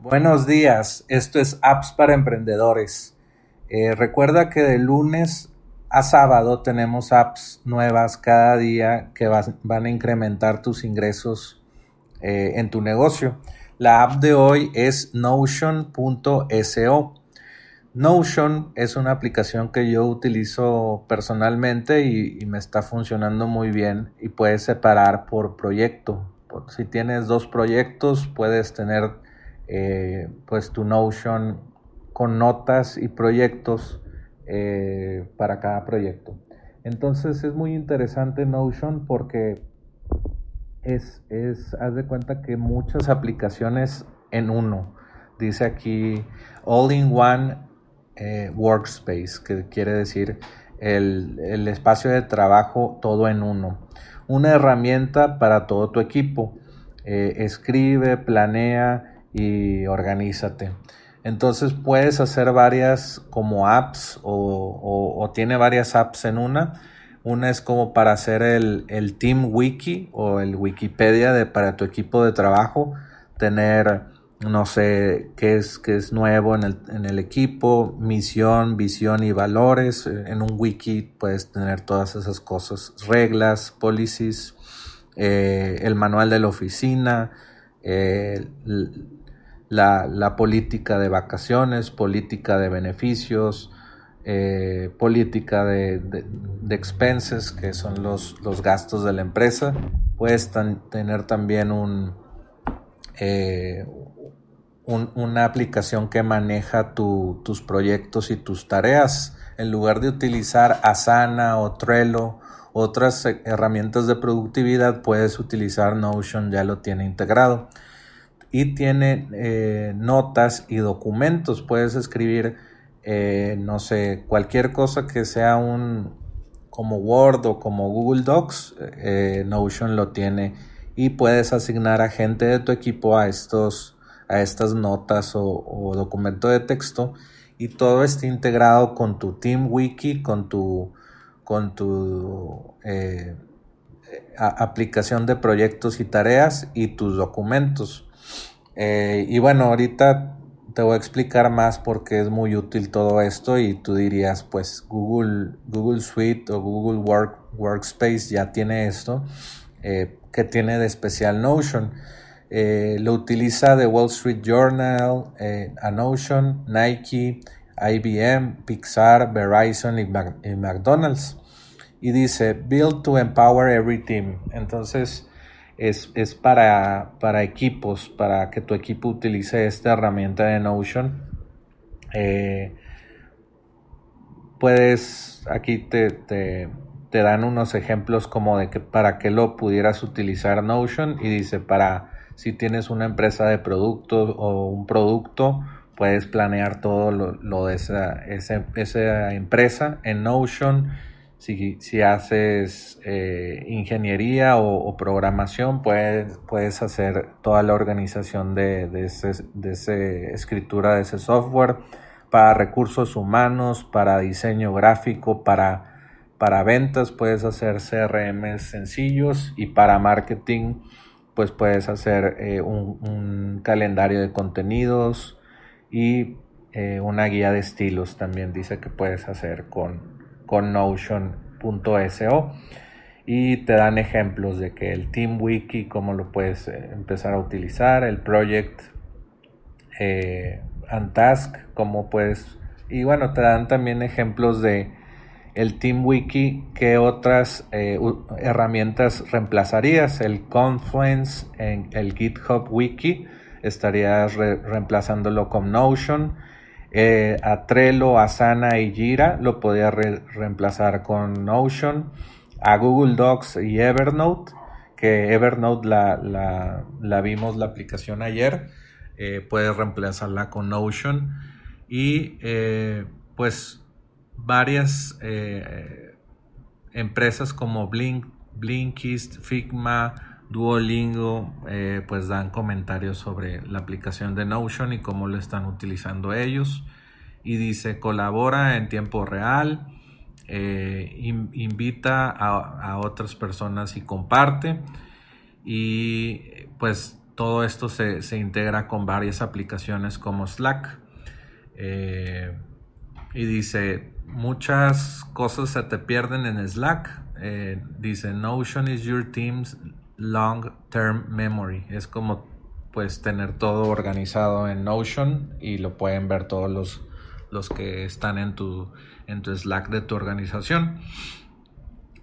Buenos días, esto es Apps para Emprendedores. Eh, recuerda que de lunes a sábado tenemos apps nuevas cada día que van a incrementar tus ingresos eh, en tu negocio. La app de hoy es notion.so. Notion es una aplicación que yo utilizo personalmente y, me está funcionando muy bien y puedes separar por proyecto. si tienes dos proyectos, puedes tener eh, pues tu Notion con notas y proyectos eh, para cada proyecto. Entonces es muy interesante Notion porque es, es, haz de cuenta que muchas aplicaciones en uno. Dice aquí All in One eh, Workspace, que quiere decir el, el espacio de trabajo todo en uno. Una herramienta para todo tu equipo. escribe, planea, y organízate. Entonces puedes hacer varias como apps o, tiene varias apps en una. Una es como para hacer el, Team Wiki o el Wikipedia de, para tu equipo de trabajo. Tener, no sé, qué es, qué es nuevo en el, en el equipo, misión, visión y valores. En un wiki puedes tener todas esas cosas. Reglas, policies, eh, el manual de la oficina, eh, la, política de vacaciones, política de beneficios, eh, política de, expenses, que son los, los, gastos de la empresa. Puedes tener también un, eh, una aplicación que maneja tus proyectos y tus tareas. En lugar de utilizar Asana o Trello, otras herramientas de productividad, puedes utilizar Notion, ya lo tiene integrado y tiene eh, notas y documentos. Puedes escribir, eh, no sé, cualquier cosa que sea un como Word o como Google Docs, eh, Notion lo tiene y puedes asignar a gente de tu equipo a estos a estas notas o, documento de texto y todo está integrado con tu Team Wiki, con tu con tu aplicación de proyectos y tareas y tus documentos. Eh, y bueno, ahorita te voy a explicar más porque es muy útil todo esto y tú dirías, pues Google, Google Suite o Google Work, Workspace ya tiene esto. Eh, que tiene de especial Notion? Eh, lo utiliza The Wall Street Journal, a Notion, Nike, IBM, Pixar, Verizon y, y McDonald's. Y dice, Build to Empower Every Team. Entonces, es, es para, para, equipos, para que tu equipo utilice esta herramienta de Notion. Eh, puedes, aquí te, te, te, dan unos ejemplos como de que para que lo pudieras utilizar Notion y dice para si tienes una empresa de productos o un producto, puedes planear todo lo, lo de esa, esa empresa en Notion si, haces eh, ingeniería o, programación, puedes, puedes hacer toda la organización de, de, ese, escritura de ese software para recursos humanos, para diseño gráfico, para, para ventas puedes hacer CRM sencillos y para marketing pues puedes hacer eh, un, calendario de contenidos y eh, una guía de estilos también dice que puedes hacer con, con Notion.so y te dan ejemplos de que el Team Wiki, cómo lo puedes eh, empezar a utilizar, el Project eh, and Task, cómo puedes... Y bueno, te dan también ejemplos de el Team Wiki, qué otras eh, herramientas reemplazarías. El Confluence, en el GitHub Wiki, estarías reemplazándolo con Notion eh, a Trello, Asana y Jira lo podía reemplazar con Notion, a Google Docs y Evernote, que Evernote la, vimos la aplicación ayer, eh, puedes reemplazarla con Notion. Y eh, pues varias empresas como Blink, Blinkist, Figma, Duolingo eh, pues dan comentarios sobre la aplicación de Notion y cómo lo están utilizando ellos. Y dice, colabora en tiempo real, eh, invita a, otras personas y comparte. Y pues todo esto se, integra con varias aplicaciones como Slack. Eh, y dice, muchas cosas se te pierden en Slack. Dice, Notion is your team's long-term memory. Es como pues tener todo organizado en Notion y lo pueden ver todos los, los que están en tu, en tu Slack de tu organización.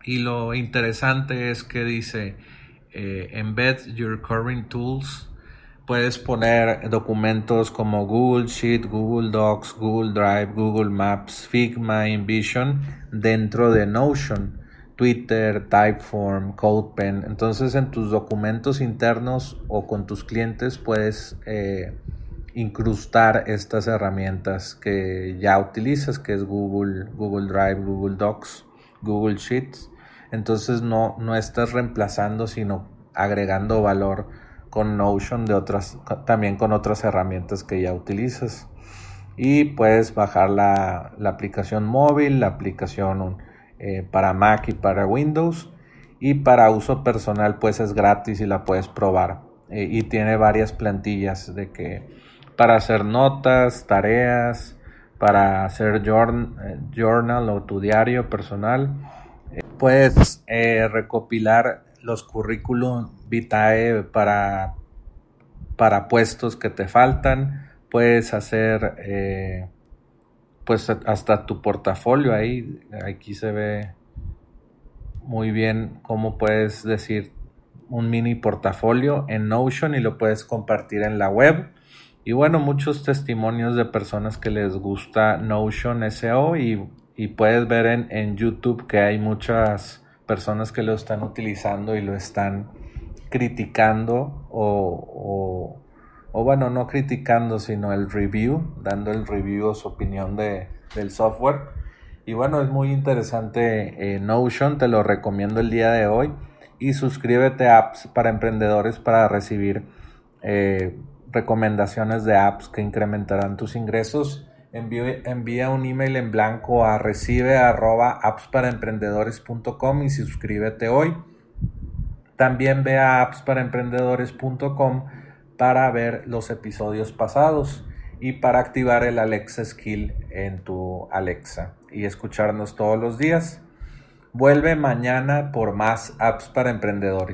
Y lo interesante es que dice, eh, embed your current tools. Puedes poner documentos como Google Sheet, Google Docs, Google Drive, Google Maps, Figma, InVision dentro de Notion, Twitter, Typeform, CodePen. Entonces en tus documentos internos o con tus clientes puedes eh, incrustar estas herramientas que ya utilizas, que es Google, Google Drive, Google Docs, Google Sheets entonces no, no estás reemplazando, sino agregando valor con Notion de otras, también con otras herramientas que ya utilizas. Y puedes bajar la, aplicación móvil, la aplicación eh, para Mac y para Windows. Y para uso personal, pues es gratis y la puedes probar. Eh, y tiene varias plantillas de que para hacer notas, tareas, para hacer eh, journal o tu diario personal puedes recopilar los currículum vitae para, para puestos que te faltan. Puedes hacer pues hasta tu portafolio ahí. Aquí se ve muy bien cómo puedes decir un mini portafolio en Notion y lo puedes compartir en la web. Y bueno, muchos testimonios de personas que les gusta Notion SEO y y puedes ver en, YouTube que hay muchas personas que lo están utilizando y lo están criticando o, bueno, no criticando, sino el review, dando el review o su opinión de, del software. Y bueno, es muy interesante eh, Notion, te lo recomiendo el día de hoy. Y suscríbete a apps para emprendedores para recibir eh, recomendaciones de apps que incrementarán tus ingresos envía un email en blanco a recibe arroba appsparaemprendedores.com y suscríbete hoy. También ve a appsparaemprendedores.com para ver los episodios pasados y para activar el Alexa Skill en tu Alexa y escucharnos todos los días. Vuelve mañana por más apps para emprendedores.